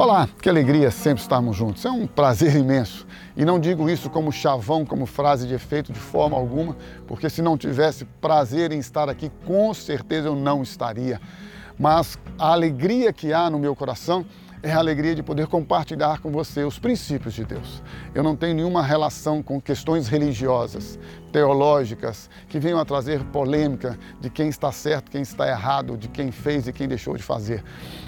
Olá, que alegria sempre estarmos juntos. É um prazer imenso. E não digo isso como chavão, como frase de efeito de forma alguma, porque se não tivesse prazer em estar aqui, com certeza eu não estaria. Mas a alegria que há no meu coração é a alegria de poder compartilhar com você os princípios de Deus. Eu não tenho nenhuma relação com questões religiosas, teológicas, que venham a trazer polêmica de quem está certo, quem está errado, de quem fez e quem deixou de fazer.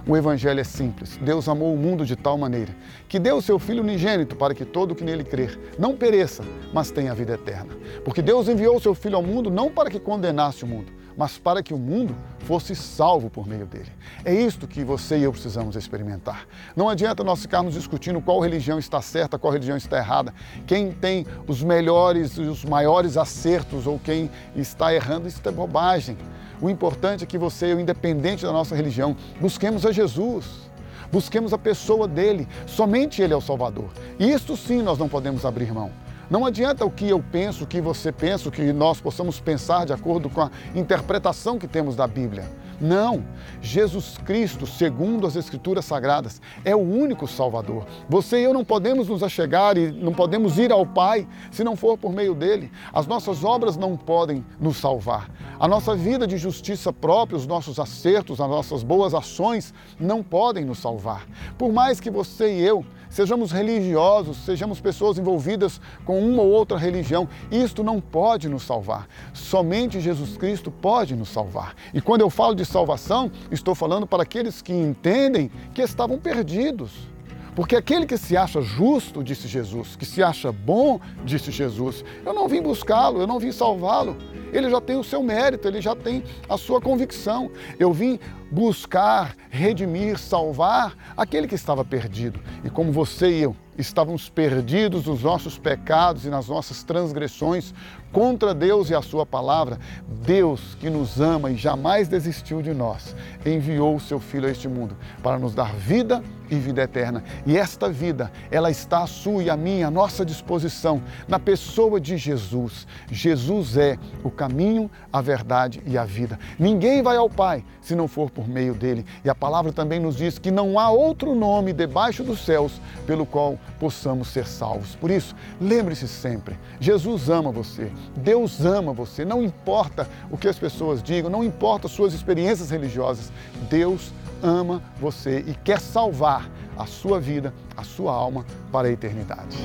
O Evangelho é simples. Deus amou o mundo de tal maneira que deu o seu Filho unigênito para que todo que nele crer não pereça, mas tenha a vida eterna. Porque Deus enviou o seu Filho ao mundo não para que condenasse o mundo, mas para que o mundo fosse salvo por meio dele. É isto que você e eu precisamos experimentar. Não adianta nós ficarmos discutindo qual religião está certa, qual religião está errada, quem tem os melhores e os maiores acertos ou quem está errando, isso é bobagem. O importante é que você independente da nossa religião, busquemos a Jesus. Busquemos a pessoa dele, somente ele é o Salvador. Isto sim nós não podemos abrir mão. Não adianta o que eu penso, o que você pensa, o que nós possamos pensar de acordo com a interpretação que temos da Bíblia. Não, Jesus Cristo, segundo as Escrituras Sagradas, é o único Salvador. Você e eu não podemos nos achegar e não podemos ir ao Pai se não for por meio dele. As nossas obras não podem nos salvar. A nossa vida de justiça própria, os nossos acertos, as nossas boas ações não podem nos salvar. Por mais que você e eu sejamos religiosos, sejamos pessoas envolvidas com uma ou outra religião, isto não pode nos salvar. Somente Jesus Cristo pode nos salvar. E quando eu falo de salvação, estou falando para aqueles que entendem que estavam perdidos. Porque aquele que se acha justo, disse Jesus, que se acha bom, disse Jesus, eu não vim buscá-lo, eu não vim salvá-lo. Ele já tem o seu mérito, ele já tem a sua convicção. Eu vim buscar, redimir, salvar aquele que estava perdido. E como você e eu estávamos perdidos nos nossos pecados e nas nossas transgressões contra Deus e a Sua palavra, Deus que nos ama e jamais desistiu de nós, enviou o Seu Filho a este mundo para nos dar vida e vida eterna. E esta vida, ela está à sua e à minha, à nossa disposição, na pessoa de Jesus. Jesus é o caminho, a verdade e a vida. Ninguém vai ao Pai se não for por meio dele. E a palavra também nos diz que não há outro nome debaixo dos céus pelo qual possamos ser salvos. Por isso, lembre-se sempre: Jesus ama você, Deus ama você. Não importa o que as pessoas digam, não importa as suas experiências religiosas, Deus ama você e quer salvar a sua vida, a sua alma para a eternidade.